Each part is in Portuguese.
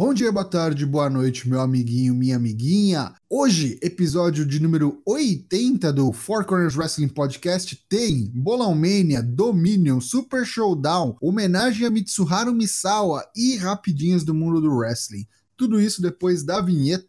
Bom dia, boa tarde, boa noite, meu amiguinho, minha amiguinha. Hoje, episódio de número 80 do Four Corners Wrestling Podcast tem Bolão Mania, Dominion, Super Showdown, homenagem a Mitsuharu Misawa e rapidinhas do mundo do wrestling. Tudo isso depois da vinheta.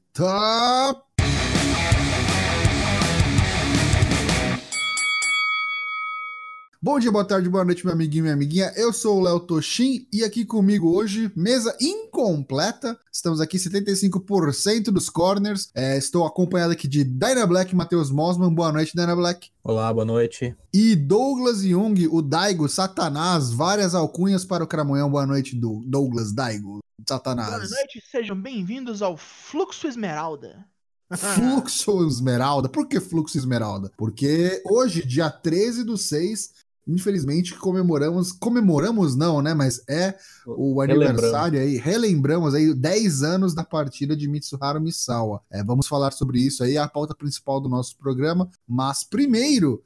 Bom dia, boa tarde, boa noite, meu amiguinho e minha amiguinha. Eu sou o Léo Toshin e aqui comigo hoje, mesa incompleta. Estamos aqui 75% dos corners. É, estou acompanhado aqui de Dyna Black e Matheus Mosman. Boa noite, Dyna Black. Olá, boa noite. E Douglas Jung, o Daigo, Satanás, várias alcunhas para o Cramunhão. Boa noite, do Douglas Daigo, Satanás. Boa noite, sejam bem-vindos ao Fluxo Esmeralda. Fluxo Esmeralda. Por que Fluxo Esmeralda? Porque hoje, dia 13 do 6, infelizmente comemoramos, comemoramos não, né, mas é o aniversário aí, relembramos aí 10 anos da partida de Mitsuharu Misawa. É, vamos falar sobre isso aí, a pauta principal do nosso programa, mas primeiro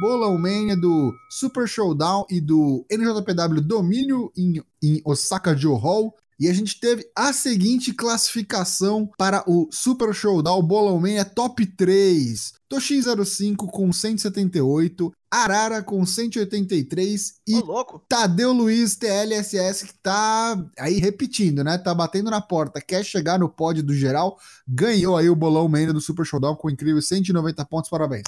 Bolão Mania do Super Showdown e do NJPW Domínio em, em Osaka Joe Hall. E a gente teve a seguinte classificação para o Super Showdown Bolão Mania Top 3. Toshin 05 com 178, Arara com 183 e Ô, Tadeu Luiz TLSS que tá aí repetindo, né? Tá batendo na porta, quer chegar no pódio do geral, ganhou aí o bolão Mania do Super Showdown com incrível 190 pontos, parabéns.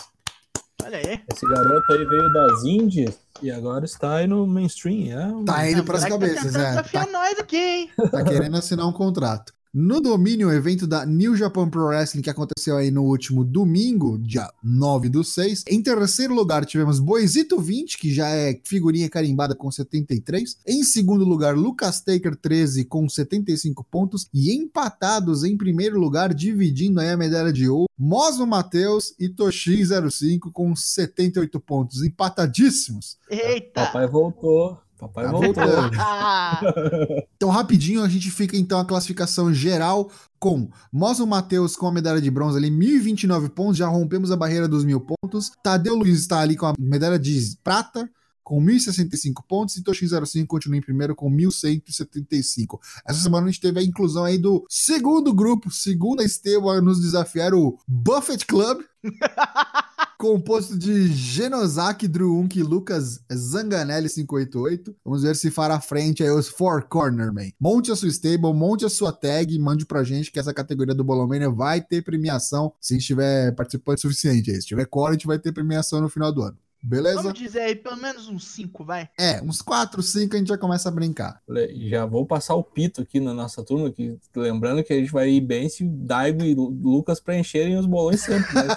Olha aí. Esse garoto aí veio das Índias e agora está aí no mainstream. É um... Tá indo pras Tá cabeças, tentando é. Tá, nós aqui, hein? tá querendo assinar um contrato. No domínio, o evento da New Japan Pro Wrestling que aconteceu aí no último domingo, dia 9 do 6. Em terceiro lugar, tivemos Boisito 20, que já é figurinha carimbada com 73. Em segundo lugar, Lucas Taker 13 com 75 pontos. E empatados em primeiro lugar, dividindo aí a medalha de ouro, Mosmo Matheus e Toshin 05 com 78 pontos. Empatadíssimos. Eita! Papai voltou. Papai Tá voltou. Então, rapidinho, a gente fica então a classificação geral com Mosmo Matheus com a medalha de bronze ali, 1029 pontos, já rompemos a barreira dos mil pontos. Tadeu Luiz está ali com a medalha de prata, com 1065 pontos, e Toshin 05 continua em primeiro com 1175. Essa semana a gente teve a inclusão aí do segundo grupo, segunda esteira a nos desafiar, o Buffett Club. composto de Genosaki, Druunk e Lucas Zanganelli 588. Vamos ver se fará frente aí os Four Cornermen. Monte a sua stable, monte a sua tag, mande pra gente que essa categoria do Bolomania vai ter premiação se estiver participante suficiente. Se tiver core, a gente vai ter premiação no final do ano. Beleza? vamos dizer aí, pelo menos uns 5, vai. É, uns 4, 5 a gente já começa a brincar. Já vou passar o pito aqui na nossa turma, que, lembrando que a gente vai ir bem se o Daigo e o Lucas preencherem os bolões sempre, né?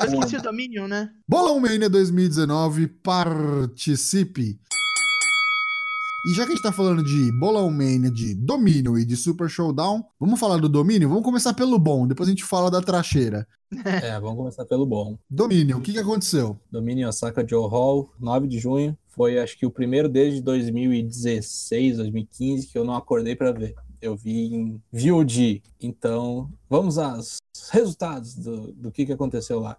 Eu esqueci o Dominion, né? Bolão Mania 2019, participe! E já que a gente tá falando de Bolão Mania, de Domínio e de Super Showdown, vamos falar do Domínio? Vamos começar pelo bom, depois a gente fala da tracheira. É, vamos começar pelo bom. Domínio, o que que aconteceu? Domínio Osaka Joe Hall, 9 de junho. Foi acho que o primeiro desde 2016, 2015 que eu não acordei para ver. Eu vi em VOD. Então, vamos aos resultados do, do que, que aconteceu lá.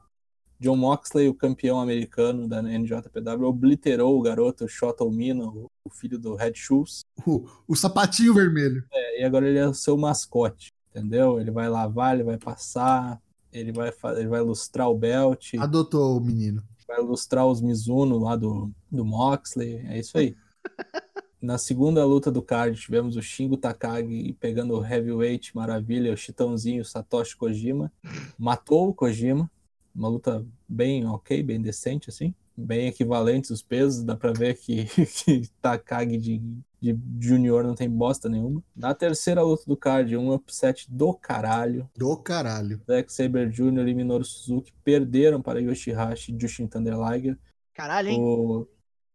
John Moxley, o campeão americano da NJPW, obliterou o garoto Shota Mino, o filho do Red Shoes. O, o sapatinho vermelho. É, e agora ele é o seu mascote, entendeu? Ele vai lavar, ele vai passar, ele vai, ele vai lustrar o belt Adotou o menino. vai ilustrar os Mizuno lá do, do Moxley, é isso aí. Na segunda luta do card, tivemos o Shingo Takagi pegando o Heavyweight Maravilha, o Chitãozinho, o Satoshi Kojima. Matou o Kojima. Uma luta bem ok, bem decente, assim. Bem equivalentes os pesos. Dá pra ver que, que Takagi de, de Junior não tem bosta nenhuma. Na terceira luta do card, um upset do caralho. Do caralho. Zack Saber Jr. e Minoru Suzuki perderam para Yoshihashi e Jushin Thunder Liger. Caralho, hein? O,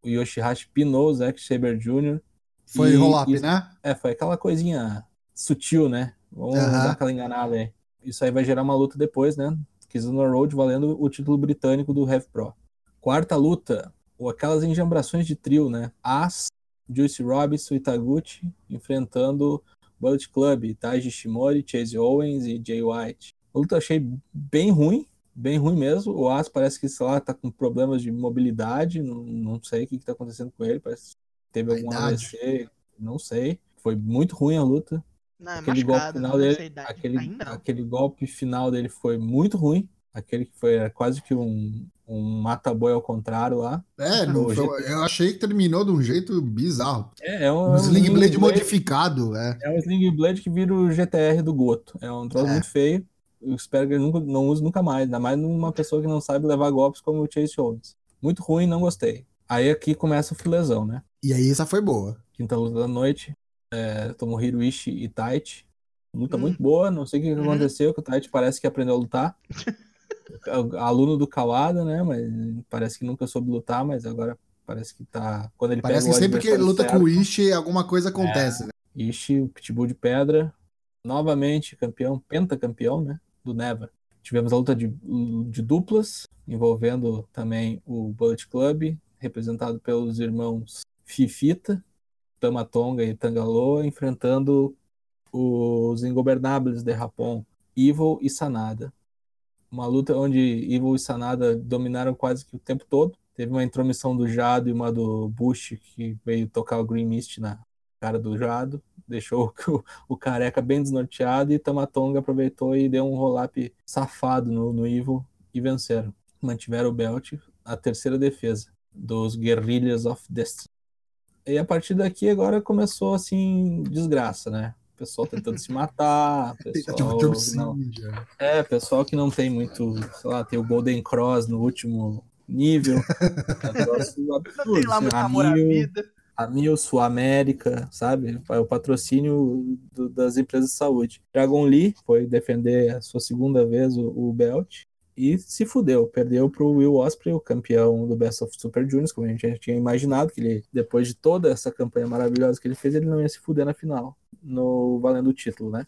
o Yoshihashi pinou o Zack Saber Jr. Foi roll-up, né? É, foi aquela coisinha sutil, né? Vamos dar aquela enganada aí. Isso aí vai gerar uma luta depois, né? Kizuna Road valendo o título britânico do Rev Pro. Quarta luta, ou aquelas enjambrações de trio, né? As, Juice Robinson e Taguchi enfrentando Bullet Club, Taiji Shimori, Chase Owens e Jay White. A luta eu achei bem ruim, bem ruim mesmo. O As parece que, sei lá, tá com problemas de mobilidade, não, não sei o que, que tá acontecendo com ele, parece que teve algum. AVC, Não sei. Foi muito ruim a luta. Não, é Aquele golpe final não dele, idade. aquele, aquele golpe final dele foi muito ruim. Aquele que foi era quase que um, um mata-boi ao contrário lá. É, não eu achei que terminou de um jeito bizarro. É, é um, Um Sling Blade Blade- modificado, é. É um Sling Blade que vira o GTR do Goto. É um troço É. muito feio. Eu espero que ele nunca, não use nunca mais. Ainda mais numa pessoa que não sabe levar golpes como o Chase Owens. Muito ruim, não gostei. Aí aqui começa o filezão, né? E aí essa foi boa. Quinta luta da noite. É, Tomohiro Ishii e Taichi. Luta Hum. muito boa. Não sei o que, que Uhum. aconteceu, que o Taichi parece que aprendeu a lutar. Aluno do Kawada, né? Mas parece que nunca soube lutar, mas agora parece que tá. Quando ele Parece pega que sempre que ele luta certo, com o Ishi, alguma coisa acontece, né? Ishii, o Pitbull de Pedra, novamente campeão, pentacampeão, né, do Neva. Tivemos a luta de, de duplas, envolvendo também o Bullet Club, representado pelos irmãos Fifita, Tamatonga e Tangaloa, enfrentando os ingobernáveis de Japão, Evil e Sanada. Uma luta onde Evil e Sanada dominaram quase que o tempo todo. Teve uma intromissão do Jado e uma do Bush, que veio tocar o Green Mist na cara do Jado, deixou o, o careca bem desnorteado e Tamatonga aproveitou e deu um roll-up safado no, no Evil e venceram. Mantiveram o belt, a terceira defesa dos Guerrillas of Destiny. E a partir daqui agora começou assim desgraça, né? Pessoal tentando se matar, pessoal não, homicídio. é, pessoal que não tem muito, sei lá, tem o Golden Cross no último nível. É um negócio Não absurdo. tem lá assim, muito a amor à Mil- vida. a Mil, Sul América, sabe? É o patrocínio do- das empresas de saúde. Dragon Lee foi defender a sua segunda vez o, o belt e se fudeu. Perdeu pro Will Ospreay, o campeão do Best of Super Juniors, como a gente já tinha imaginado, que ele, depois de toda essa campanha maravilhosa que ele fez, ele não ia se fuder na final, no valendo o título, né?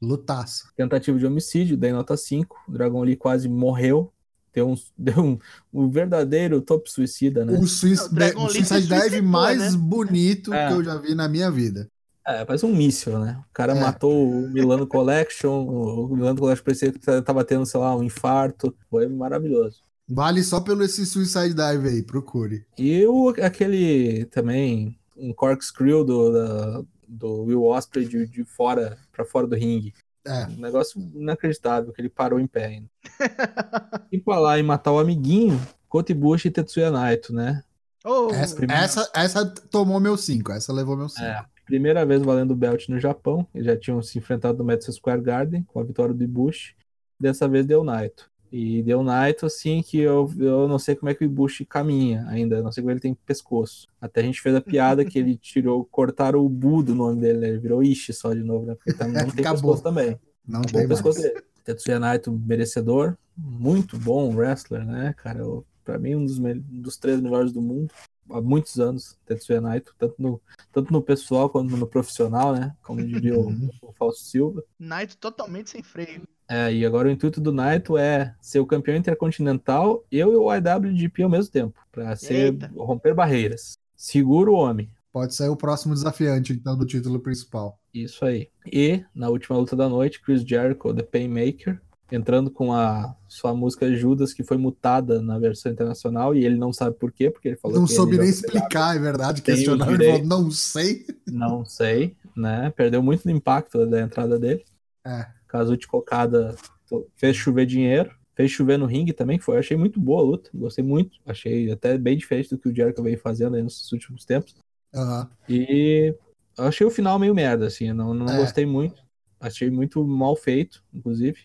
Lutaço. Tentativa de homicídio, dei nota 5. O Dragon Lee quase morreu. Deu um, deu um, um verdadeiro top suicida, né? O, Swiss, O o Suicide Dive mais né? bonito É. que eu já vi na minha vida. É, parece um míssil, né? O cara É. matou o Milano Collection, o Milano Collection parecia que tava tendo, sei lá, um infarto. Foi maravilhoso. Vale só pelo esse Suicide Dive aí, procure. E o, aquele também, um corkscrew do, da- do Will Osprey de, de fora para fora do ringue. É. Um negócio inacreditável, que ele parou em pé ainda. e falar em matar o amiguinho, Kota Ibushi e Tetsuya Naito, né? Oh, Essa, essa, essa tomou meu 5, essa levou meu 5. É, primeira vez valendo o belt no Japão. Eles já tinham se enfrentado no Madison Square Garden com a vitória do Ibushi. Dessa vez deu Naito. E deu Naito, assim, que eu, eu não sei como é que o Ibushi caminha ainda. Não sei como ele tem pescoço. Até a gente fez a piada que ele tirou, cortaram o Bu do nome dele, né? Ele virou Ishi só de novo, né? Porque tá, não tem Acabou. pescoço também. Não tem pescoço dele. Tetsuya Naito, merecedor. Muito bom wrestler, né, cara? Eu- Pra mim, um dos, um dos três melhores do mundo. Há muitos anos, Tetsuya Naito. Tanto no, tanto no pessoal quanto no profissional, né? Como diria o, Uhum. o Fausto Silva. Naito totalmente sem freio. É, e agora o intuito do Naito é ser o campeão intercontinental e o IWGP ao mesmo tempo. Pra ser, romper barreiras. Segura o homem. Pode sair o próximo desafiante, então, do título principal. Isso aí. E na última luta da noite, Chris Jericho, The Painmaker, entrando com a sua música Judas, que foi mutada na versão internacional, e ele não sabe por quê, porque ele falou Não soube nem explicar, é verdade. Questionaram, ele falou, não sei. Não sei, né? Perdeu muito do impacto da entrada dele. É. Kazuchi Kokada to- fez chover dinheiro. Fez chover no ringue também, que foi. Achei muito boa a luta. Gostei muito. Achei até bem diferente do que o Jericho veio fazendo aí nos últimos tempos. Aham. E eu achei o final meio merda, assim. eu Não, não É. gostei muito. Achei muito mal feito, inclusive.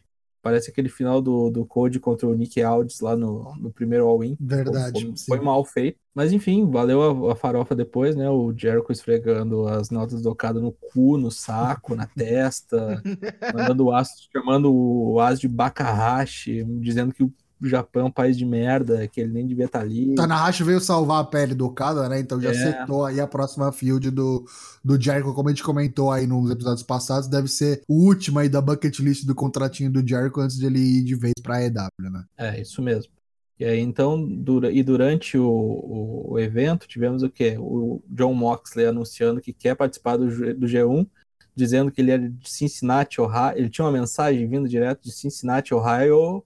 Parece aquele final do, do Code contra o Nick Aldis lá no, no primeiro All-In. Verdade. Foi, foi mal feito. Mas enfim, valeu a, a farofa depois, né? O Jericho esfregando as notas do Okada no cu, no saco, na testa, mandando o aço, chamando o As de Bakahashi, dizendo que o Japão é um país de merda, que ele nem devia estar ali. Tanahashi veio salvar a pele do Okada, né? Então já É. setou aí a próxima field do, do Jericho, como a gente comentou aí nos episódios passados, deve ser o último aí da bucket list do contratinho do Jericho antes de ele ir de vez pra EW, né? É, isso mesmo. E aí, então, dura, e durante o, o, o evento, tivemos o quê? O John Moxley anunciando que quer participar do, do G1, dizendo que ele era de Cincinnati, Ohio. Ele tinha uma mensagem vindo direto de Cincinnati, Ohio,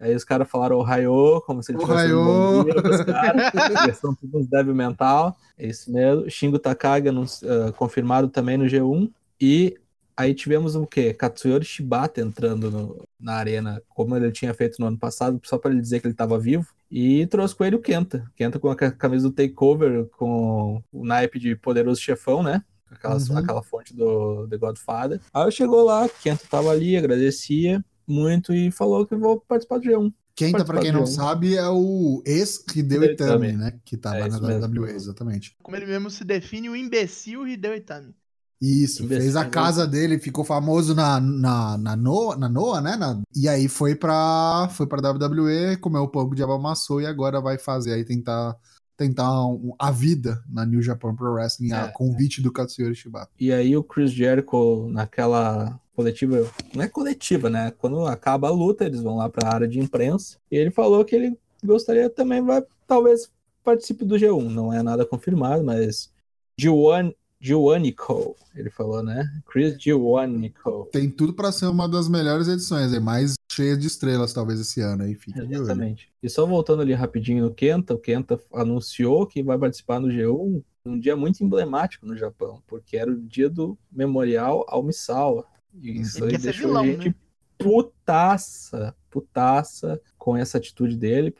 Aí os caras falaram Ohio, como se ele tivesse um bom dia pros caras. Eles são todos débil mental. É isso mesmo. Shingo Takagi uh, confirmado também no G1. E aí tivemos o quê? Katsuyori Shibata entrando no, na arena, como ele tinha feito no ano passado, só para ele dizer que ele estava vivo. E trouxe com ele o Kenta. Kenta com a camisa do Takeover, com o naipe de poderoso chefão, né? Aquela, uhum. aquela fonte do The Godfather. Aí chegou lá, Kenta tava ali, agradecia muito e falou que vou participar do G1. Kenta, para quem não sabe, é o ex-Hideo Itami, né? Que tava é na WWE, exatamente. Como ele mesmo se define, o imbecil Hideo Itami. Isso, imbecil, fez a casa dele, ficou famoso na, na, na, Noa, na Noa, né? Na, e aí foi pra, foi pra WWE, comeu o pão diabo amassou e agora vai fazer aí tentar tentar um, a vida na New Japan Pro Wrestling, é, a convite do Katsuyori Shibata. E aí o Chris Jericho, naquela coletiva, não é coletiva, né? Quando acaba a luta, eles vão lá para a área de imprensa, e ele falou que ele gostaria também, vai, talvez participe do G1, não é nada confirmado, mas G1 Giovannico, ele falou, né? Chris Giovannico. Tem tudo para ser uma das melhores edições, é mais cheia de estrelas talvez esse ano aí, fica Exatamente. E só voltando ali rapidinho no Kenta, o Kenta anunciou que vai participar no G1 um dia muito emblemático no Japão, porque era o dia do memorial ao Misawa. E isso aí deixou vilão, a gente né? putaça, putaça com essa atitude dele,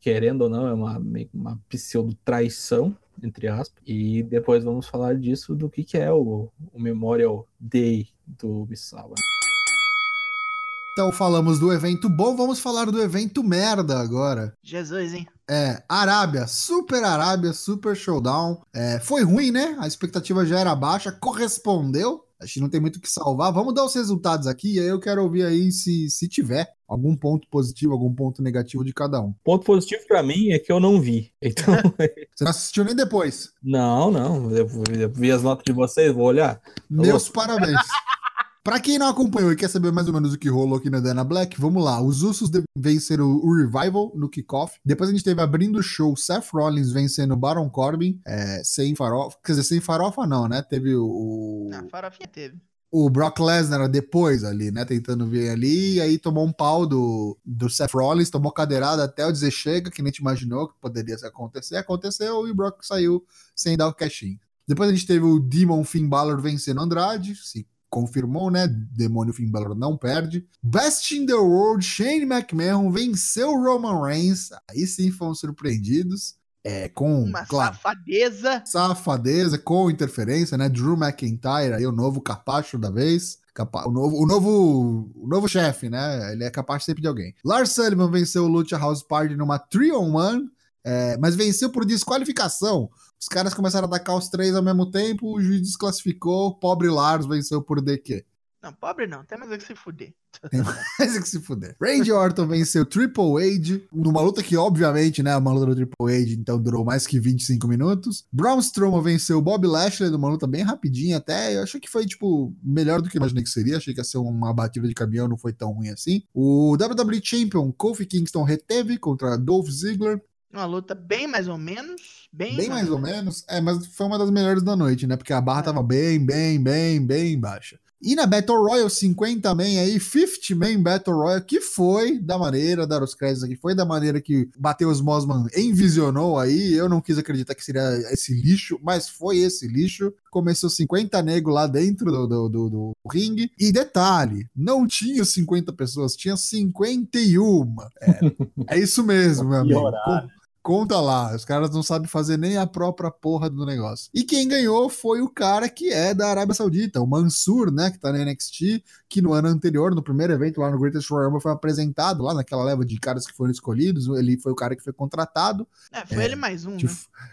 querendo ou não, é uma, uma pseudo traição entre aspas. E depois vamos falar disso, do que, que é o, o Memorial Day do Misawa. Então falamos do evento bom, vamos falar do evento merda agora. Jesus, hein? É, Arábia, Super Arábia, Super Showdown. É, foi ruim, né? A expectativa já era baixa, correspondeu. Acho que não tem muito o que salvar. Vamos dar os resultados aqui, e aí eu quero ouvir aí se, se tiver algum ponto positivo, algum ponto negativo de cada um. Ponto positivo para mim é que eu não vi. Então. Você não assistiu nem depois? Não, não. Eu, eu vi as notas de vocês, vou olhar. Meus parabéns. Pra quem não acompanhou e quer saber mais ou menos o que rolou aqui na Dana Black, vamos lá. Os Usos venceram o Revival no kickoff. Depois a gente teve abrindo o show Seth Rollins vencendo o Baron Corbin, é, sem farofa. Quer dizer, sem farofa não, né? Teve o. Não, farofinha teve o Brock Lesnar depois ali, né? Tentando vir ali, e aí tomou um pau do, do Seth Rollins, tomou cadeirada até o dizer chega, que nem te imaginou que poderia acontecer. Aconteceu e o Brock saiu sem dar o cashinho. Depois a gente teve o Demon Finn Balor vencendo Andrade, se confirmou, né? Demônio Finn Balor não perde. Best in the World, Shane McMahon venceu Roman Reigns. Aí sim foram surpreendidos. É, com uma claro, safadeza. Safadeza, com interferência, né? Drew McIntyre, aí o novo capacho da vez. O novo, o novo, o novo chefe, né? Ele é capaz sempre de alguém. Lars Sullivan venceu o Lucha House Party numa 3-on-1, é, mas venceu por desqualificação. Os caras começaram a atacar os três ao mesmo tempo, o juiz desclassificou, pobre Lars venceu por DQ. Não, pobre não, tem mais é que se fuder. Tem mais é que se fuder. Randy Orton venceu Triple H, numa luta que, obviamente, né, uma luta do Triple H, então durou mais que 25 minutos. Braun Strowman venceu Bob Lashley numa luta bem rapidinha até. Eu achei que foi, tipo, melhor do que imaginei que seria. Achei que ia ser uma batida de caminhão, não foi tão ruim assim. O WWE Champion Kofi Kingston reteve contra Dolph Ziggler. Uma luta bem mais ou menos. Bem, bem mais, mais ou menos. É, mas foi uma das melhores da noite, né? Porque a barra é. tava bem, bem, bem, bem baixa. E na Battle Royale 50 Man aí, 50 Man Battle Royale, que foi da maneira, dar os créditos aqui, foi da maneira que Matheus Mosman envisionou aí. Eu não quis acreditar que seria esse lixo, mas foi esse lixo. Começou 50 negros lá dentro do, do, do, do ringue. E detalhe, não tinha 50 pessoas, tinha 51. É, é isso mesmo, meu amigo. Conta lá, os caras não sabem fazer nem a própria porra do negócio. E quem ganhou foi o cara que é da Arábia Saudita, o Mansur, né, que tá na NXT, que no ano anterior, no primeiro evento lá no Greatest Royal Rumble, foi apresentado lá naquela leva de caras que foram escolhidos, ele foi o cara que foi contratado. É, foi é, ele mais um, de, né?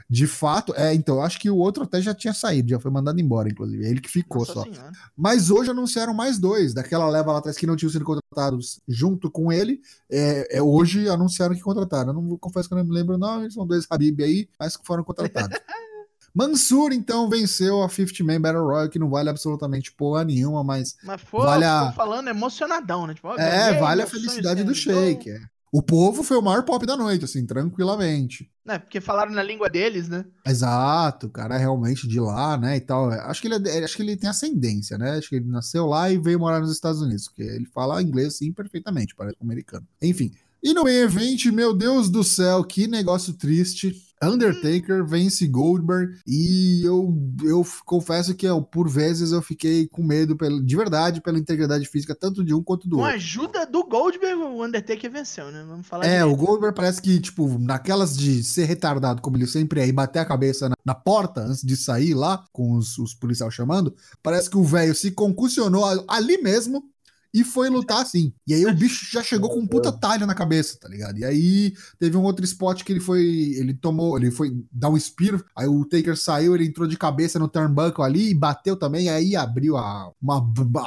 de fato, é, então, acho que o outro até já tinha saído, já foi mandado embora, inclusive, é ele que ficou Nossa só. Senhora. Mas hoje anunciaram mais dois, daquela leva lá atrás que não tinham sido contratados junto com ele, é, é hoje anunciaram que contrataram. Eu não confesso que eu não me lembro nome, são dois Habib aí, mas que foram contratados. Mansur, então, venceu a 50 Man Battle Royale, que não vale absolutamente porra nenhuma, mas. Mas foi, vale a... falando emocionadão, né? Tipo, é, vale a felicidade do Shake. É. O povo foi o maior pop da noite, assim, tranquilamente. É, porque falaram na língua deles, né? Exato, o cara é realmente de lá, né, e tal. Acho que ele, é, acho que ele tem ascendência, né? Acho que ele nasceu lá e veio morar nos Estados Unidos, porque ele fala inglês, sim, perfeitamente, parece um americano. Enfim, E no main event, meu Deus do céu, que negócio triste. Undertaker vence Goldberg e eu, eu confesso que eu, por vezes eu fiquei com medo de verdade pela integridade física tanto de um quanto do Com a outro. ajuda do Goldberg, o Undertaker venceu, né? Vamos falar É, o Goldberg parece que, tipo, naquelas de ser retardado, como ele sempre é, e bater a cabeça na, na porta antes de sair lá, com os, os policiais chamando, parece que o velho se concussionou a- ali mesmo e foi lutar assim. E aí o bicho já chegou com um puta talho na cabeça, tá ligado? E aí teve um outro spot que ele foi. Ele tomou, ele foi dar um spear, aí o Taker saiu, ele entrou de cabeça no turnbuckle ali e bateu também, aí abriu a, uma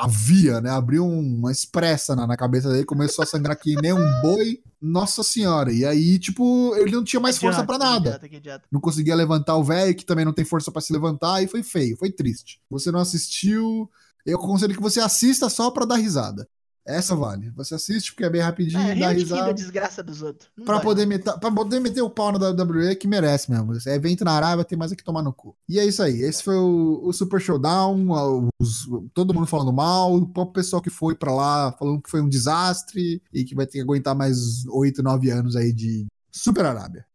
a via, né? Abriu uma expressa na, na cabeça dele, começou a sangrar que nem um boi. Nossa senhora. E aí, tipo, ele não tinha mais força Idiota, pra que nada idiota, que idiota. não conseguia levantar o velho, que também não tem força pra se levantar, e foi feio, foi triste. Você não assistiu, eu aconselho que você assista só pra dar risada. Essa vale. Você assiste porque é bem rapidinho, É, dá de quem da risada. desgraça dos outros. Dói, poder, meter, pra poder meter o pau na WWE que merece mesmo. Esse evento na Arábia tem mais é que tomar no cu. E é isso aí. Esse foi o, o Super Showdown. os- todo mundo falando mal. O próprio pessoal que foi pra lá falando que foi um desastre e que vai ter que aguentar mais 8, 9 anos aí de Super Arábia.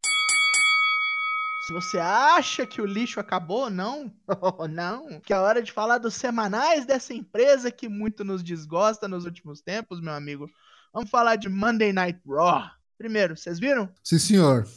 Se você acha que o lixo acabou, não. não. Que é hora de falar dos semanais dessa empresa que muito nos desgosta nos últimos tempos, meu amigo. Vamos falar de Monday Night Raw. Primeiro, vocês viram? Sim, senhor.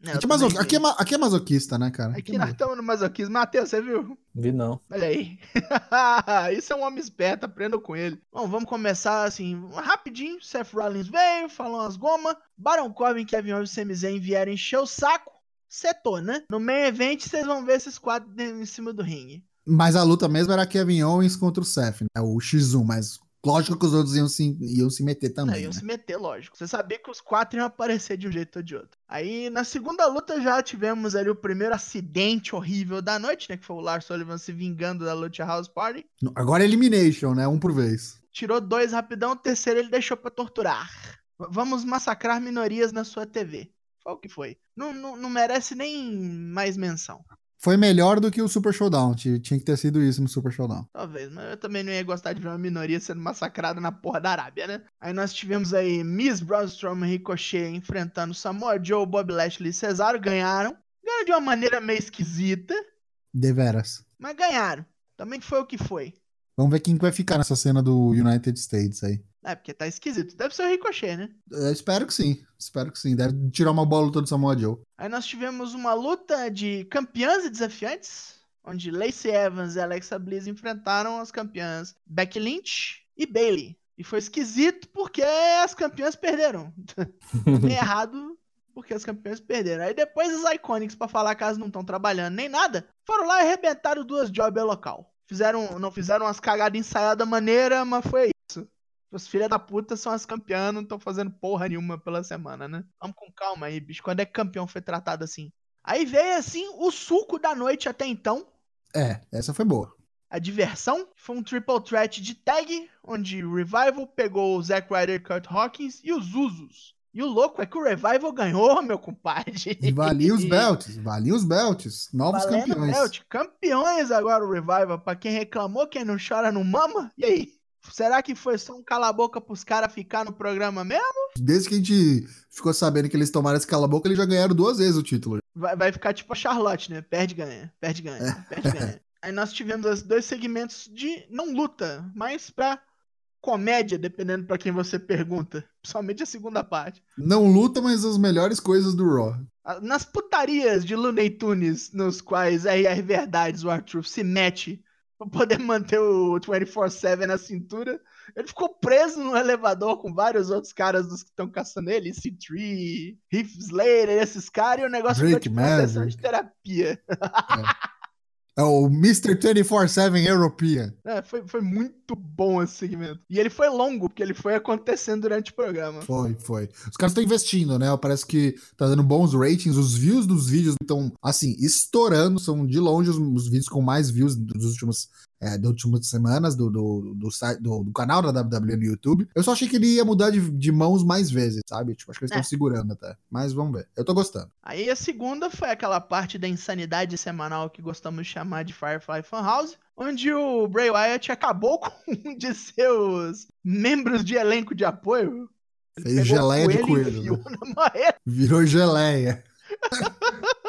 Não, Aqui é, maso- aqui é ma- aqui é masoquista, né, cara? Aqui nós estamos no masoquismo. Matheus, você viu? Vi não. Olha aí. Isso é um homem esperto, aprenda com ele. Bom, vamos começar assim, rapidinho. Seth Rollins veio, falou umas gomas. Baron Corbin e Kevin Owens e Sami Zayn vieram encher o saco. Setou, né? No main event, vocês vão ver esses quatro em cima do ringue. Mas a luta mesmo era Kevin Owens contra o Seth, né? O X1, mas lógico que os outros iam se, iam se meter também. iam né? se meter, lógico. Você sabia que os quatro iam aparecer de um jeito ou de outro. Aí, na segunda luta, já tivemos ali o primeiro acidente horrível da noite, né? Que foi o Lars Sullivan se vingando da Lucha House Party. Agora é Elimination, né? Um por vez. Tirou dois rapidão, o terceiro ele deixou pra torturar. Vamos massacrar minorias na sua TV. Foi o que foi. Não, não, não merece nem mais menção. Foi melhor do que o Super Showdown. Ti- Tinha que ter sido isso no Super Showdown. Talvez, mas eu também não ia gostar de ver uma minoria sendo massacrada na porra da Arábia, né? Aí nós tivemos aí Miss Braun Strowman e Ricochet enfrentando Samoa Joe, Bob Lashley e Cesaro. Ganharam. Ganharam de uma maneira meio esquisita, Deveras. mas ganharam. Também foi o que foi. Vamos ver quem que vai ficar nessa cena do United States aí. É, porque tá esquisito. Deve ser o Ricochet, né? Eu espero que sim. Espero que sim. Deve tirar uma boa luta do Samoa Joe. Aí nós tivemos uma luta de campeãs e desafiantes, onde Lacey Evans e Alexa Bliss enfrentaram as campeãs Becky Lynch e Bailey. E foi esquisito porque as campeãs perderam. Bem errado porque as campeãs perderam. Aí depois as Iconics, pra falar que elas não estão trabalhando nem nada, foram lá e arrebentaram duas jobs local. Fizeram, não fizeram umas cagadas ensaiadas maneira, mas foi. Os filha da puta são as campeãs, não estão fazendo porra nenhuma pela semana, né? Vamos com calma aí, bicho. Quando é que campeão foi tratado assim? Aí veio, assim, o suco da noite até então. É, essa foi boa. A diversão foi um triple threat de tag, onde o Revival pegou o Zack Ryder, Kurt Hawkins e os Usos. E o louco é que o Revival ganhou, meu compadre. E valia os belts. Valia os belts. Novos Valendo campeões. belt. Campeões agora o Revival. Pra quem reclamou, quem não chora não mama. E aí? Será que foi só um cala-boca pros caras ficar no programa mesmo? Desde que a gente ficou sabendo que eles tomaram esse cala-boca, eles já ganharam duas vezes o título. Vai, vai ficar tipo a Charlotte, né? Perde, ganha. Perde, ganha. Perde, ganha. Aí nós tivemos os dois segmentos de não luta, mas pra comédia, dependendo pra quem você pergunta. Principalmente a segunda parte. Não luta, mas as melhores coisas do Raw. Nas putarias de Looney Tunes, nos quais RR Verdades, o Arthur se mete pra poder manter o 24-7 na cintura, ele ficou preso no elevador com vários outros caras dos que estão caçando ele, C3, Heath Slater, esses caras, e o negócio ficou Drake tipo uma Maverick. de terapia. É o Mr. 24-7 European. É, foi, foi muito bom esse segmento. E ele foi longo, porque ele foi acontecendo durante o programa. Foi, foi. Os caras estão investindo, né? Parece que tá dando bons ratings. Os views dos vídeos estão, assim, estourando. São de longe os, os vídeos com mais views dos últimos, é, das últimas semanas do, do, do, site- do- do canal da WWE no YouTube. Eu só achei que ele ia mudar de, de mãos mais vezes, sabe? Tipo, acho que eles estão É. segurando até. Mas vamos ver. Eu tô gostando. Aí a segunda foi aquela parte da insanidade semanal que gostamos de chamar de Firefly Funhouse, onde o Bray Wyatt acabou com um de seus membros de elenco de apoio, Ele Fez geleia de coelho. né? Virou geleia.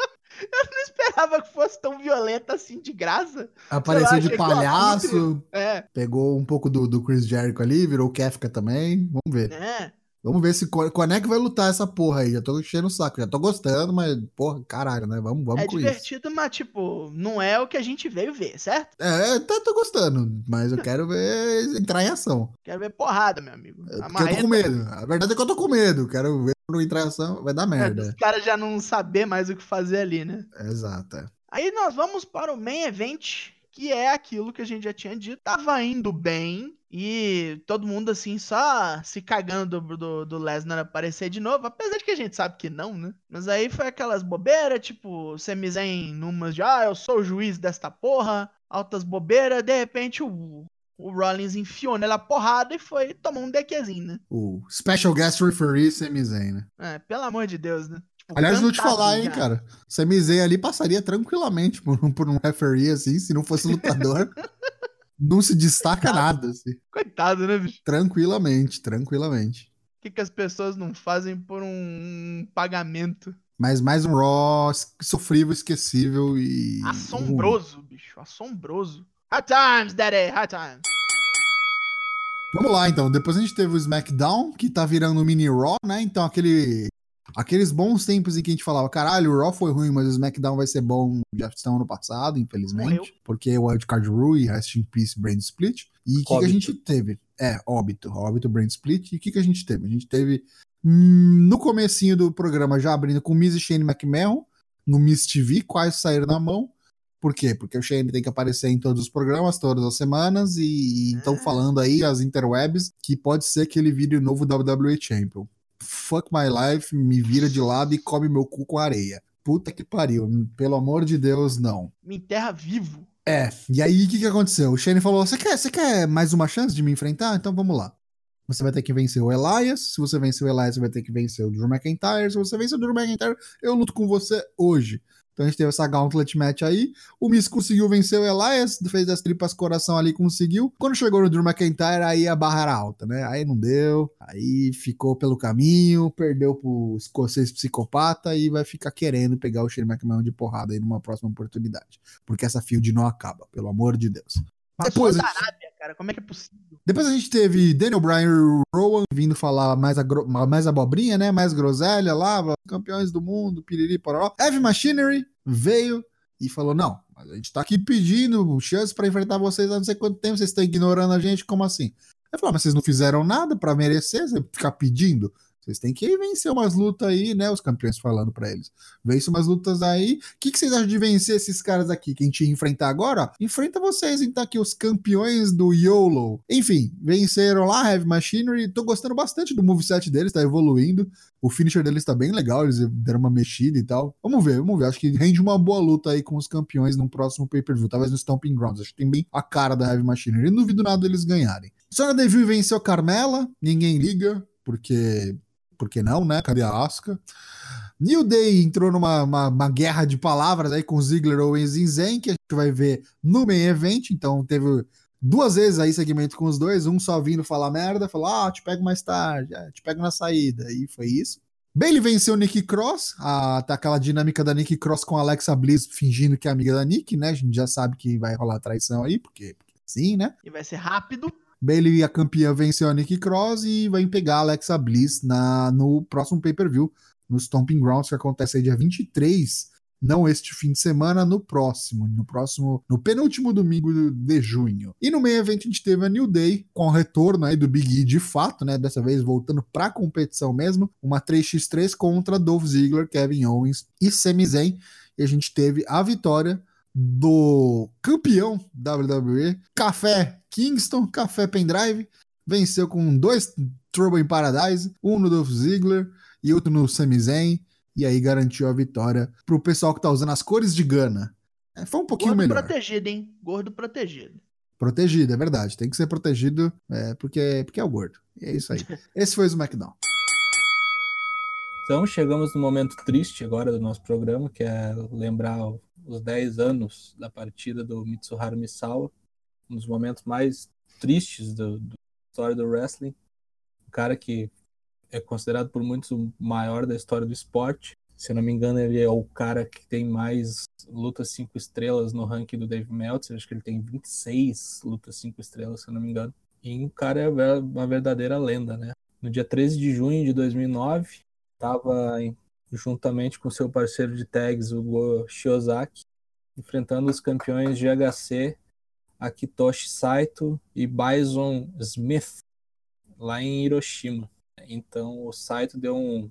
Eu não esperava que fosse tão violenta assim de graça. Apareceu lá, de palhaço, É, pegou um pouco do, do Chris Jericho ali, virou o Kefka também. Vamos ver. né? Vamos ver se quando é que vai lutar essa porra aí. Já tô enchendo o saco. Já tô gostando, mas, porra, caralho, né? Vamos, vamos É com isso. divertido, mas, tipo, não é o que a gente veio ver, certo? É, tá, tô gostando, mas eu quero ver entrar em ação. Quero ver porrada, meu amigo. É, Porque eu tô com medo. A verdade é que eu tô com medo. Quero ver quando entrar em ação, vai dar é, merda. dos caras já não saber mais o que fazer ali, né? Exato. é. Aí nós vamos para o main event, que é aquilo que a gente já tinha dito. Tava indo bem e todo mundo assim só se cagando do, do, do Lesnar aparecer de novo, apesar de que a gente sabe que não, né? Mas aí foi aquelas bobeiras, tipo, Sami Zayn numas de, ah, eu sou o juiz desta porra, altas bobeiras, de repente o, o Rollins enfiou nela a porrada e foi tomar um deckzinho, né? O Special Guest Referee Sami Zayn, né? É, pelo amor de Deus, né? Tipo, Aliás, vou te falar, hein, cara. Sami Zayn ali passaria tranquilamente por um, por um referee, assim, se não fosse lutador. não se destaca nada, assim. Coitado, né, bicho? Tranquilamente, tranquilamente. O que, que as pessoas não fazem por um, pagamento Mas mais um Raw sofrível, esquecível e. assombroso, bicho? Assombroso. Hard times, daddy, hard times. Vamos lá, então. Depois a gente teve o SmackDown, que tá virando um mini Raw, né? Então, aquele. Aqueles bons tempos em que a gente falava, caralho, o Raw foi ruim, mas o SmackDown vai ser bom, já estão ano passado, infelizmente. Morreu. Porque o Wildcard Rule e Rest in Peace Brand Split. E o que, que a gente teve? É, óbito, óbito Brand Split. E o que, que a gente teve? A gente teve hum, no comecinho do programa já abrindo com Miz e Shane McMahon, no Miss TV, quase saíram na mão. Por quê? Porque o Shane tem que aparecer em todos os programas, todas as semanas, e estão Ah. falando aí, as interwebs, que pode ser que ele vire o novo WWE Champion. Fuck my life, me vira de lado e come meu cu com areia. Puta que pariu, pelo amor de Deus, não. Me enterra vivo. É, e aí o que, que aconteceu? O Shane falou: Você quer, você quer mais uma chance de me enfrentar? Então vamos lá. Você vai ter que vencer o Elias. Se você vencer o Elias, você vai ter que vencer o Drew McIntyre. Se você vencer o Drew McIntyre, eu luto com você hoje. Então a gente teve essa Gauntlet match aí. O Miz conseguiu vencer o Elias, fez as tripas coração ali, conseguiu. Quando chegou no Drew McIntyre, aí a barra era alta, né? Aí não deu. Aí ficou pelo caminho, perdeu pro escocês psicopata e vai ficar querendo pegar o Shane McMahon de porrada aí numa próxima oportunidade. Porque essa field não acaba, pelo amor de Deus. Passou Depois, da Arábia, cara. Como é que é possível? depois a gente teve Daniel Bryan e Rowan vindo falar mais, agro- mais abobrinha, né? Mais groselha lá, campeões do mundo, piriri, pororó. Heavy Machinery veio e falou: não, mas a gente tá aqui pedindo chance pra enfrentar vocês há não sei quanto tempo, vocês estão ignorando a gente, como assim? Eu falei, mas vocês não fizeram nada pra merecer, você ficar pedindo. Vocês têm que vencer umas lutas aí, né? Os campeões falando pra eles. Vence umas lutas aí. O que, que vocês acham de vencer esses caras aqui? Que a gente ia enfrentar agora? Enfrenta vocês, então, aqui, os campeões do YOLO. Enfim, venceram lá, Heavy Machinery. Tô gostando bastante do moveset deles, tá evoluindo. O finisher deles tá bem legal, eles deram uma mexida e tal. Vamos ver, vamos ver. Acho que rende uma boa luta aí com os campeões no próximo pay-per-view. Talvez no Stomping Grounds. Acho que tem bem a cara da Heavy Machinery. Não duvido nada deles ganharem. Sonya Deville venceu Carmela. Ninguém liga, porque por que não, né? Cadê a Asuka? New Day entrou numa uma, uma guerra de palavras aí com Ziggler, Owens e Zen, que a gente vai ver no main event. Então teve duas vezes aí segmento com os dois, um só vindo falar merda, falou, ah, te pego mais tarde, ah, te pego na saída, e foi isso. Bailey venceu Nick Cross, a, tá aquela dinâmica da Nick Cross com Alexa Bliss fingindo que é amiga da Nick, né? A gente já sabe que vai rolar traição aí, porque, porque sim, né? E vai ser rápido. Bailey, a campeã, venceu a Nikki Cross e vai pegar a Alexa Bliss na, no próximo pay-per-view, no Stomping Grounds, que acontece aí dia 23, não este fim de semana, no próximo, no próximo, no penúltimo domingo de junho. E no meio evento a gente teve a New Day, com o retorno aí do Big E de fato, né, dessa vez voltando pra competição mesmo, uma 3x3 contra Dolph Ziggler, Kevin Owens e Sami Zayn, e a gente teve a vitória do campeão WWE, Café Kingston, Café Pendrive, venceu com dois Trouble in Paradise, um no Dolph Ziggler e outro no Sami Zayn, e aí garantiu a vitória pro pessoal que tá usando as cores de Gana. É, foi um pouquinho Gordo melhor. protegido, hein? Gordo protegido. Protegido, é verdade. Tem que ser protegido é, porque, porque é o gordo. E é isso aí. Esse foi o SmackDown. Então chegamos no momento triste agora do nosso programa, que é lembrar os 10 anos da partida do Mitsuharu Misawa, um dos momentos mais tristes da história do wrestling. Um cara que é considerado por muitos o maior da história do esporte. Se eu não me engano, ele é o cara que tem mais lutas 5 estrelas no ranking do Dave Meltzer. Acho que ele tem 26 lutas 5 estrelas, se eu não me engano. E o cara é uma verdadeira lenda, né? No dia 13 de junho de 2009, estava juntamente com seu parceiro de tags, o Go Shiozaki, enfrentando os campeões de HC Akitoshi Saito e Bison Smith, lá em Hiroshima. Então o Saito deu um,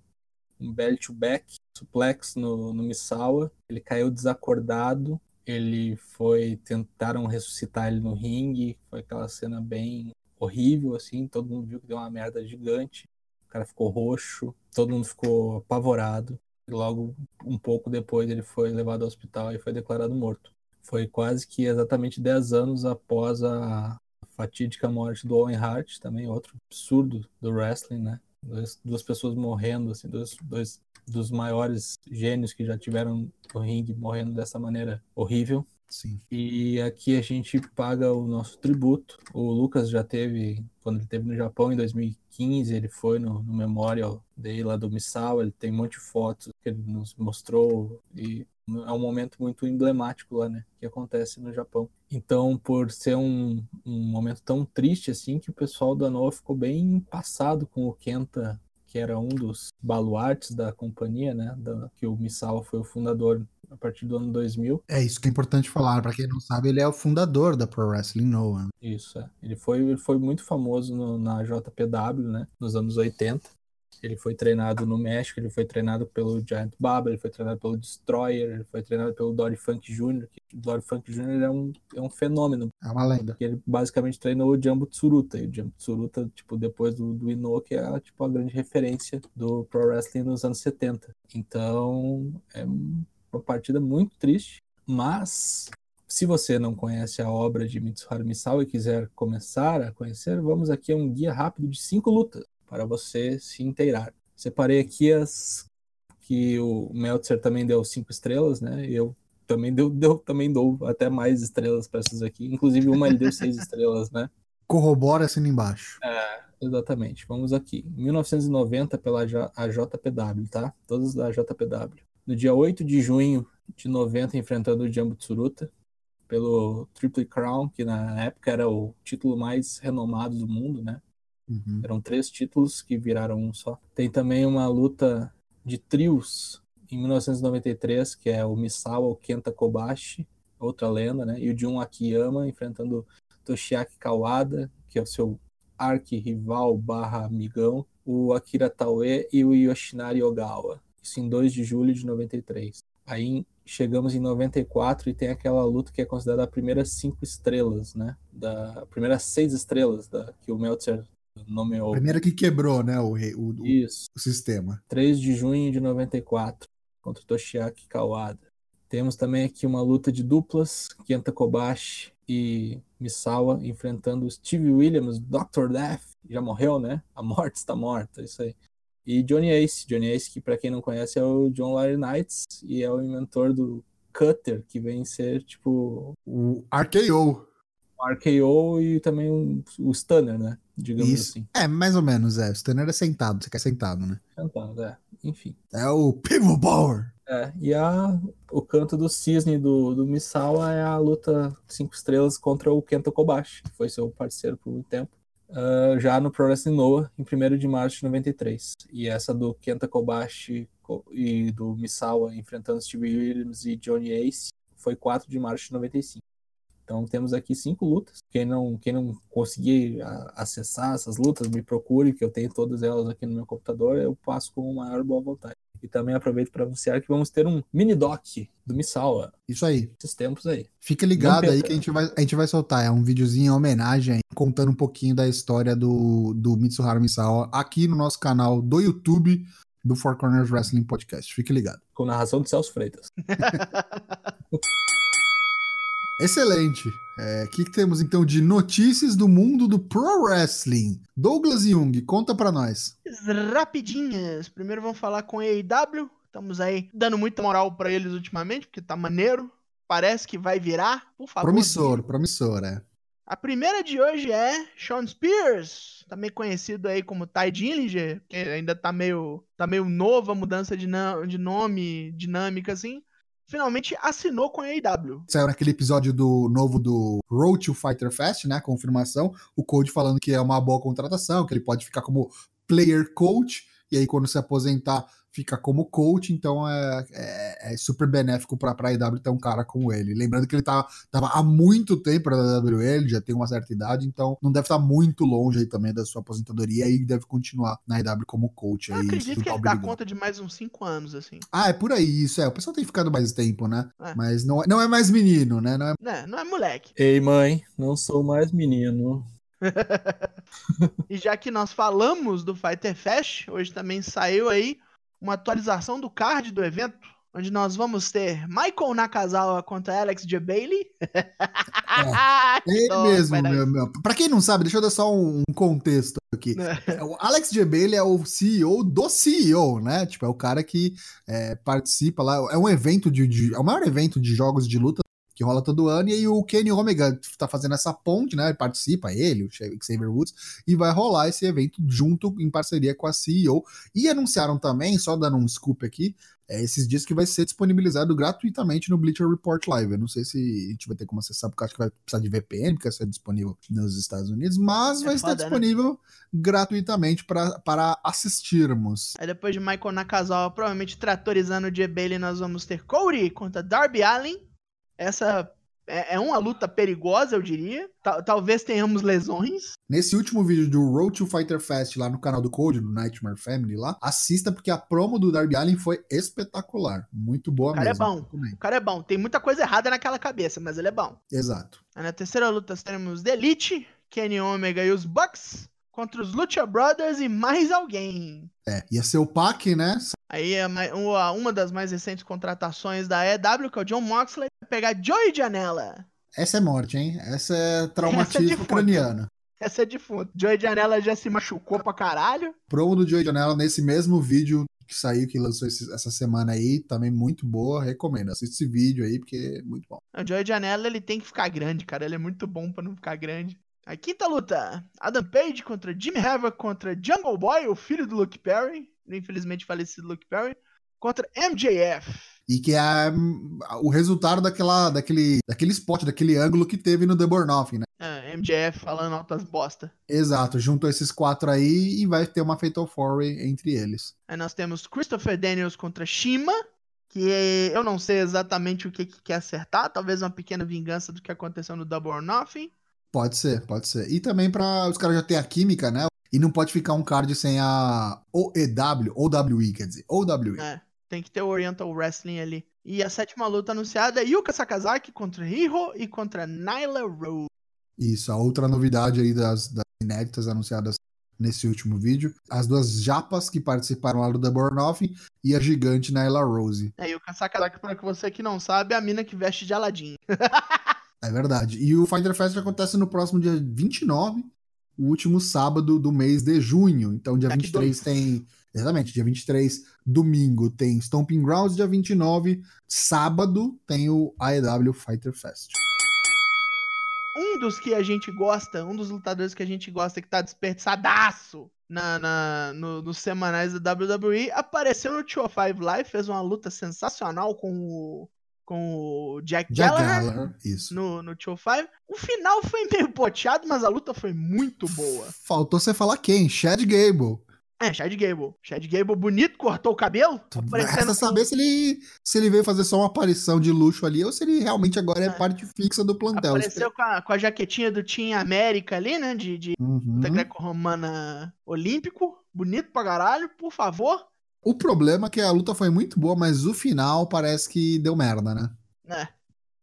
um belly to back suplex no, no Misawa, ele caiu desacordado, ele foi tentaram ressuscitar ele no ringue, foi aquela cena bem horrível assim, todo mundo viu que deu uma merda gigante. O cara ficou roxo, todo mundo ficou apavorado. E logo um pouco depois ele foi levado ao hospital e foi declarado morto. Foi quase que exatamente 10 anos após a fatídica morte do Owen Hart, também outro absurdo do wrestling, né? Duas, duas pessoas morrendo, assim, dois, dois dos maiores gênios que já tiveram no ringue morrendo dessa maneira horrível. Sim. E aqui a gente paga o nosso tributo. O Lucas já teve, quando ele esteve no Japão em 2015, ele foi no, no Memorial Day lá do Misawa, ele tem um monte de fotos que ele nos mostrou e é um momento muito emblemático lá, né, que acontece no Japão. Então, por ser um, um momento tão triste assim, que o pessoal da Noah ficou bem passado com o Kenta, que era um dos baluartes da companhia, né, da, que o Misawa foi o fundador a partir do ano 2000. É isso que é importante falar, para quem não sabe, ele é o fundador da Pro Wrestling Noah. Isso, é. Ele foi, ele foi muito famoso no, na JPW, né, nos anos 80. Ele foi treinado no México, ele foi treinado pelo Giant Baba, ele foi treinado pelo Destroyer, ele foi treinado pelo Dory Funk Jr., que Dory Funk Jr. é um, é um fenômeno. É uma lenda. Ele basicamente treinou o Jumbo Tsuruta, e o Jumbo Tsuruta, tipo, depois do, do Inoki, é tipo, a grande referência do Pro Wrestling nos anos 70. Então, é uma partida muito triste, mas se você não conhece a obra de Mitsuharu Misawa e quiser começar a conhecer, vamos aqui a um guia rápido de cinco lutas para você se inteirar. Separei aqui as que o Meltzer também deu cinco estrelas, né? Eu também deu, deu também dou até mais estrelas para essas aqui. Inclusive uma ele deu seis estrelas, né? Corrobora assim embaixo. É, exatamente. Vamos aqui. 1990 pela AJPW, tá? Todas da AJPW. No dia 8 de junho de 90 enfrentando o Jumbo Tsuruta pelo Triple Crown, que na época era o título mais renomado do mundo, né? Uhum. Eram três títulos que viraram um só. Tem também uma luta de trios em 1993, que é o Misawa, o Kenta Kobashi, outra lenda, né? E o Jun Akiyama enfrentando Toshiaki Kawada, que é o seu arqui-rival barra amigão, o Akira Taue e o Yoshinari Ogawa. Isso em 2 de julho de 93. Aí chegamos em 94 e tem aquela luta que é considerada a primeira cinco estrelas, né? Da a primeira seis estrelas da que o Meltzer nomeou. Primeira que quebrou, né, o, o, Isso. o sistema. 3 de junho de 94, contra o Toshiaki Kawada. Temos também aqui uma luta de duplas, Kenta Kobashi e Misawa enfrentando Steve Williams, Dr. Death, já morreu, né? A morte está morta, isso aí. E Johnny Ace, Johnny Ace que para quem não conhece é o John Larry Knights e é o inventor do Cutter, que vem ser tipo o RKO. O RKO e também um, o Stunner, né? Digamos Isso. assim. É, mais ou menos, é. O Stunner é sentado, você quer sentado, né? Sentado, é. Enfim. É o Pivot Power. É, e a, o canto do cisne do, do Misawa é a luta cinco estrelas contra o Kenta Kobashi, que foi seu parceiro por muito tempo, uh, já no Pro Wrestling Noah, em 1 de março de 93. E essa do Kenta Kobashi e do Misawa enfrentando Steve Williams e Johnny Ace foi 4 de março de 95. Então temos aqui cinco lutas. Quem não, quem não conseguir a, acessar essas lutas, me procure, que eu tenho todas elas aqui no meu computador, eu passo com maior boa vontade. E também aproveito para anunciar que vamos ter um mini doc do Misawa. Isso aí. Esses tempos aí. Fica ligado aí que a gente, vai, a gente vai soltar. É um videozinho em homenagem, contando um pouquinho da história do, do Mitsuharu Misawa aqui no nosso canal do YouTube do Four Corners Wrestling Podcast. Fique ligado. Com narração de Celso Freitas. Excelente. O é, que, que, temos então de notícias do mundo do Pro Wrestling? Douglas Jung, conta pra nós. Rapidinhas. Primeiro vamos falar com a AEW. Estamos aí dando muita moral para eles ultimamente, porque tá maneiro. Parece que vai virar. Por favor. Promissor, promissor, é. A primeira de hoje é Sean Spears, também conhecido aí como Ty Dillinger, que ainda tá meio, tá meio novo a mudança de, de nome, dinâmica assim. Finalmente assinou com a AEW. Saiu naquele episódio do novo do Road to Fighter Fest, né? Confirmação. O Code falando que é uma boa contratação, que ele pode ficar como player coach. E aí, quando se aposentar, fica como coach, então é, é, é super benéfico para a IW ter um cara como ele. Lembrando que ele tá, tava há muito tempo na WWE, já tem uma certa idade, então não deve estar muito longe aí também da sua aposentadoria e deve continuar na IW como coach. Eu aí, acredito que ele dá conta de mais uns 5 anos, assim. Ah, é por aí, isso é. O pessoal tem ficado mais tempo, né? É. Mas não é, não é mais menino, né? Não é... Não, é, não é moleque. Ei, mãe, não sou mais menino. e já que nós falamos do Fighter Fest, hoje também saiu aí uma atualização do card do evento, onde nós vamos ter Michael Nakazawa contra Alex J. Bailey. É, ele mesmo, meu, meu. Pra quem não sabe, deixa eu dar só um contexto aqui. É. O Alex J. Bailey é o CEO do CEO, né? Tipo, é o cara que é, participa lá. É um evento de, de, É o maior evento de jogos de luta que rola todo ano, e aí o Kenny Omega tá fazendo essa ponte, né? Participa ele, o Xavier Woods, e vai rolar esse evento junto em parceria com a CEO. E anunciaram também, só dando um scoop aqui, é, esses dias que vai ser disponibilizado gratuitamente no Bleacher Report Live. Eu não sei se a gente vai ter como acessar, porque acho que vai precisar de VPN, porque vai ser disponível nos Estados Unidos, mas é vai foda, estar né? disponível né? gratuitamente pra, para assistirmos. Aí depois de Michael Nakazawa provavelmente tratorizando o J. Bailey, nós vamos ter Cody contra Darby Allen essa é, é uma luta perigosa, eu diria. talvez tenhamos lesões. Nesse último vídeo do Road to Fighter Fest lá no canal do Code, no Nightmare Family lá, assista porque a promo do Darby Allin foi espetacular. Muito boa o cara mesmo. É bom. O cara é bom. Tem muita coisa errada naquela cabeça, mas ele é bom. Exato. Aí na terceira luta teremos The Elite, Kenny Omega e os Bucks contra os Lucha Brothers e mais alguém. É, ia ser o PAC, né? Aí é uma das mais recentes contratações da EW, que é o John Moxley, vai pegar Joey Janela. Essa é morte, hein? Essa é traumatismo Essa é craniano. Essa é defunto. Joey Janela já se machucou pra caralho. Promo do Joey Janela nesse mesmo vídeo que saiu, que lançou esse, essa semana aí, também muito boa, recomendo. Assista esse vídeo aí, porque é muito bom. O Joey Janela, ele tem que ficar grande, cara. Ele é muito bom pra não ficar grande. A quinta luta: Adam Page contra Jimmy Havoc contra Jungle Boy, o filho do Luke Perry, infelizmente falecido Luke Perry, contra MJF. E que é o resultado daquela, daquele, daquele spot, daquele ângulo que teve no The Born Off, né? É, MJF falando altas bosta. Exato, juntou esses quatro aí e vai ter uma Fatal Four entre eles. Aí nós temos Christopher Daniels contra Shima, que eu não sei exatamente o que, que quer acertar, talvez uma pequena vingança do que aconteceu no Double or Nothing. Pode ser, pode ser. E também para os caras já ter a química, né? E não pode ficar um card sem a OEW, OWE, quer dizer, OWE. É, tem que ter o Oriental Wrestling ali. E a sétima luta anunciada é Yuka Sakazaki contra Hiro e contra Nyla Rose. Isso, a outra novidade aí das, das inéditas anunciadas nesse último vídeo. As duas japas que participaram lá do The Born Off e a gigante Nyla Rose. É, Yuka Sakazaki, para você que não sabe, é a mina que veste de Aladdin. É verdade. E o Fighter Fest acontece no próximo dia 29, o último sábado do mês de junho. Então, dia Daqui 23 dois. tem. Exatamente, dia 23, domingo, tem Stomping Grounds, dia 29, sábado, tem o AEW Fighter Fest. Um dos que a gente gosta, um dos lutadores que a gente gosta, que tá desperdiçadaço na, na no, nos semanais da WWE, apareceu no 205 Live, fez uma luta sensacional com o com o Jack, Jack Gallagher, Gallagher isso. no, no 205. O final foi meio poteado, mas a luta foi muito boa. Faltou você falar quem? Chad Gable. É, Chad Gable. Chad Gable bonito, cortou o cabelo. Resta saber se ele, se ele veio fazer só uma aparição de luxo ali ou se ele realmente agora é, é. parte fixa do plantel. Apareceu com a, com a jaquetinha do Team América ali, né? De, de uhum. greco-romana olímpico. Bonito pra caralho, por favor. O problema é que a luta foi muito boa, mas o final parece que deu merda, né? É.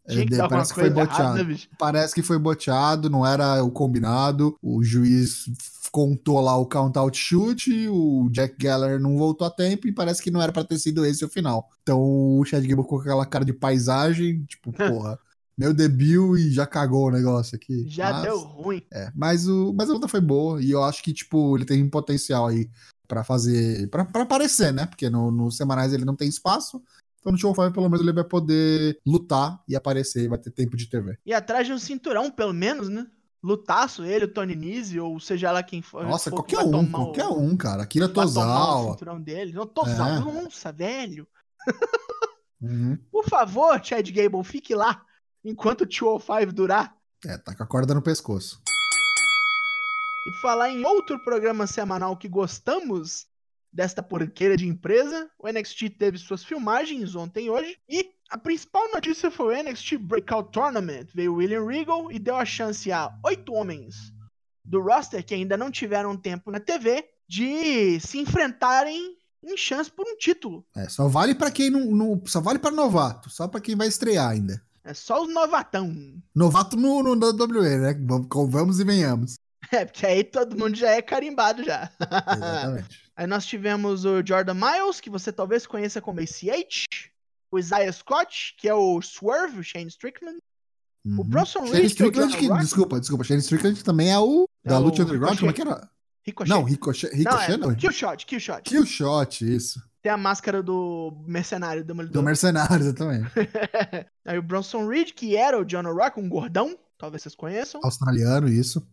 É, que parece que foi boteado. Errada, parece que foi boteado, não era o combinado. O juiz contou lá o count out shoot, o Jack Geller não voltou a tempo e parece que não era para ter sido esse o final. Então o Chad Gable com aquela cara de paisagem, tipo, porra. meu debut e já cagou o negócio aqui. Já mas, deu ruim. É, mas, o, mas a luta foi boa e eu acho que, tipo, ele tem um potencial aí para fazer. para aparecer, né? Porque no, no semanais ele não tem espaço. Então no Show 5, pelo menos, ele vai poder lutar e aparecer, vai ter tempo de TV. E atrás de um cinturão, pelo menos, né? lutaço, ele, o Tony Nese, ou seja lá quem for. Nossa, for que qualquer um, tomar o- qualquer um, cara. Akira tomar o Tozawa. cinturão dele. Não, Tozawa, É. nossa, velho. Uhum. Por favor, Chad Gable, fique lá enquanto o 205 durar. É, tá com a corda no pescoço. E falar em outro programa semanal que gostamos desta porqueira de empresa, o NXT teve suas filmagens ontem e hoje, e a principal notícia foi o NXT Breakout Tournament. Veio William Regal e deu a chance a oito homens do roster que ainda não tiveram tempo na TV de se enfrentarem em chance por um título. É, só vale pra quem não, não- Só vale pra novato, só pra quem vai estrear ainda. É só os novatão. Novato no, no WWE, né? Vamos e venhamos. É, porque aí todo mundo já é carimbado já. Exatamente. Aí nós tivemos o Jordan Miles, que você talvez conheça como ACH. O Isaiah Scott, que é o Swerve, o Shane Strickland. O Uhum. Bronson Shane Reed, que é o Strickland, que, desculpa, desculpa. Shane Strickland também é o da É o Lucha Underground. Como é que era? Ricochet. Não, Ricochet. Ricochet não, é, não. Killshot, Killshot. Killshot, isso. Tem a máscara do mercenário Do Demolidor. Mercenário, exatamente. Aí o Bronson Reed, que era o John Rock, um gordão. Talvez vocês conheçam. Australiano, isso.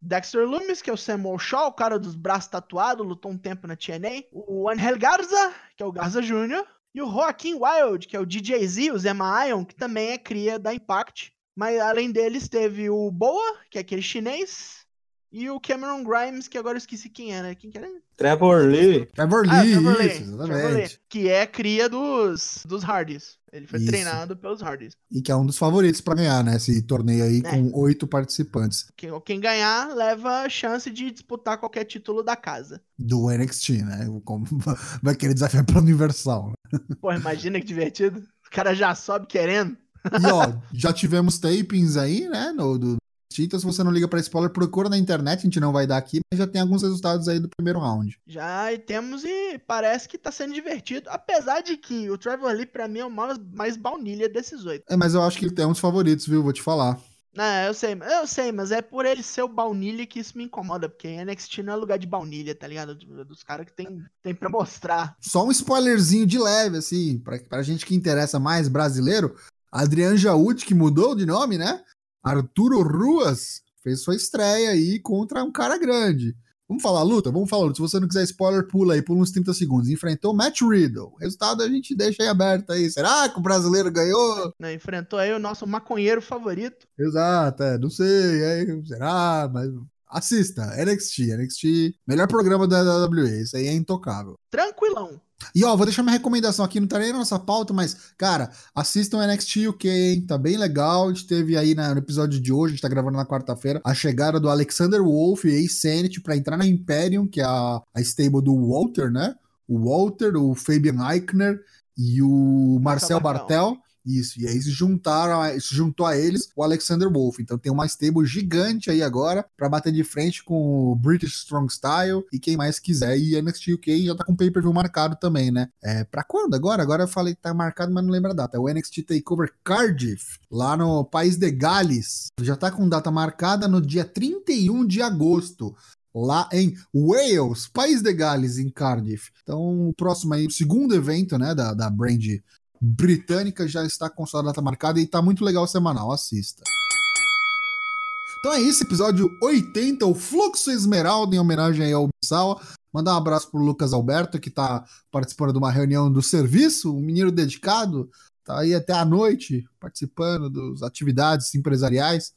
Dexter Loomis, que é o Samuel Shaw, o cara dos braços tatuados, lutou um tempo na TNA. O Angel Garza, que é o Garza Jr. E o Joaquim Wild, que é o DJ-Z, o Zema Ion, que também é cria da Impact. Mas além deles teve o Boa, que é aquele chinês. E o Cameron Grimes, que agora eu esqueci quem era. Quem que era? Trevor Lee. Trevor Ah, Lee, Trevor Lee, isso, Trevor Lee, exatamente. que é cria dos, dos Hardys. Ele foi Isso. treinado pelos Hardys. E que é um dos favoritos pra ganhar, né? Esse torneio aí É. com oito participantes Quem, quem ganhar leva a chance de disputar qualquer título da casa. do NXT, né? Como vai querer desafiar pelo Universal. né? Pô, imagina que divertido. O cara já sobe querendo. E ó, já tivemos tapings aí, né? No, do Então se você não liga pra spoiler, procura na internet, a gente não vai dar aqui, mas já tem alguns resultados aí do primeiro round. Já temos e parece que tá sendo divertido. Apesar de que o Trevor Lee, pra mim, é o mais, mais baunilha desses oito. É, mas eu acho que ele tem uns favoritos, viu? Vou te falar. Não, eu sei, eu sei, mas é por ele ser o baunilha que isso me incomoda, porque NXT não é lugar de baunilha, tá ligado? Dos caras que tem, tem pra mostrar. Só um spoilerzinho de leve, assim, pra, pra gente que interessa mais brasileiro. Adrian Jaúd, que mudou de nome, né? Arturo Ruas fez sua estreia aí contra um cara grande. Vamos falar luta? Vamos falar luta. Se você não quiser spoiler, pula aí, pula uns 30 segundos. Enfrentou Matt Riddle. O resultado a gente deixa aí aberto aí. Será que o brasileiro ganhou? Né? Enfrentou aí o nosso maconheiro favorito. Exato, é, não sei, é, será, mas assista, NXT, NXT, melhor programa da WWE, isso aí é intocável. Tranquilão. E ó, vou deixar minha recomendação aqui, não tá nem na nossa pauta, mas, cara, assistam NXT UK, hein? Tá bem legal. A gente teve aí na- no episódio de hoje, a gente tá gravando na quarta-feira, a chegada do Alexander Wolf e Sanity pra entrar na Imperium, que é a, a stable do Walter, né? O Walter, o Fabian Eichner e o Marcel Bartel. Bartel. Isso, e aí se juntaram, se juntou a eles o Alexander Wolf. Então tem uma stable gigante aí agora pra bater de frente com o British Strong Style e quem mais quiser. E NXT UK já tá com pay-per-view marcado também, né? É, pra quando agora? Agora eu falei que tá marcado, mas não lembro a data. É o NXT Takeover Cardiff, lá no país de Gales. Já tá com data marcada no dia 31 de agosto. Lá em Wales, País de Gales, em Cardiff. Então, o próximo aí, o segundo evento, né, da, da brand britânica já está com sua data marcada e tá muito legal o semanal, assista. Então é isso, episódio 80, o Fluxo Esmeralda, em homenagem ao Missawa. Mandar um abraço pro Lucas Alberto, que tá participando de uma reunião do serviço, um menino dedicado, tá aí até a noite participando das atividades empresariais.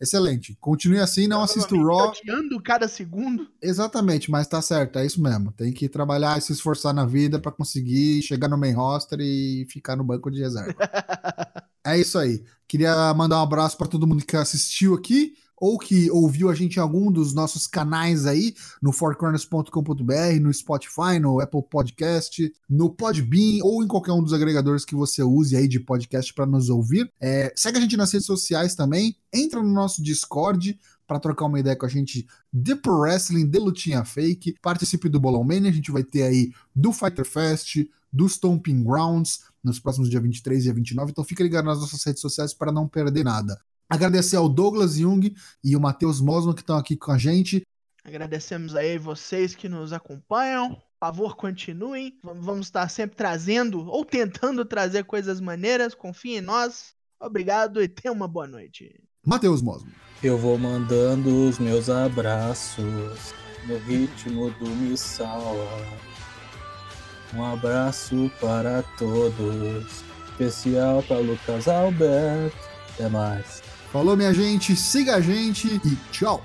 Excelente. Continue assim, não assista o Raw. Odiando cada segundo. Exatamente, mas tá certo, é isso mesmo. Tem que trabalhar e se esforçar na vida pra conseguir chegar no main roster e ficar no banco de reserva. é isso aí. Queria mandar um abraço pra todo mundo que assistiu aqui ou que ouviu a gente em algum dos nossos canais aí, no fourcorners.com.br, no Spotify, no Apple Podcast, no Podbean ou em qualquer um dos agregadores que você use aí de podcast para nos ouvir. É, segue a gente nas redes sociais também, entra no nosso Discord, para trocar uma ideia com a gente de Pro Wrestling, de lutinha fake. Participe do Bolão Mania, a gente vai ter aí do Fighter Fest, do Stomping Grounds, nos próximos dia 23 e dia 29. Então fica ligado nas nossas redes sociais para não perder nada. Agradecer ao Douglas Jung e o Matheus Mosman que estão aqui com a gente. Agradecemos aí vocês que nos acompanham. Por favor, continuem. Vamos estar sempre trazendo ou tentando trazer coisas maneiras. Confiem em nós. Obrigado e tenha uma boa noite. Matheus Mosmo. Eu vou mandando os meus abraços no ritmo do Missawa. Um abraço para todos, especial para Lucas Alberto. Até mais. Falou, minha gente, siga a gente e tchau!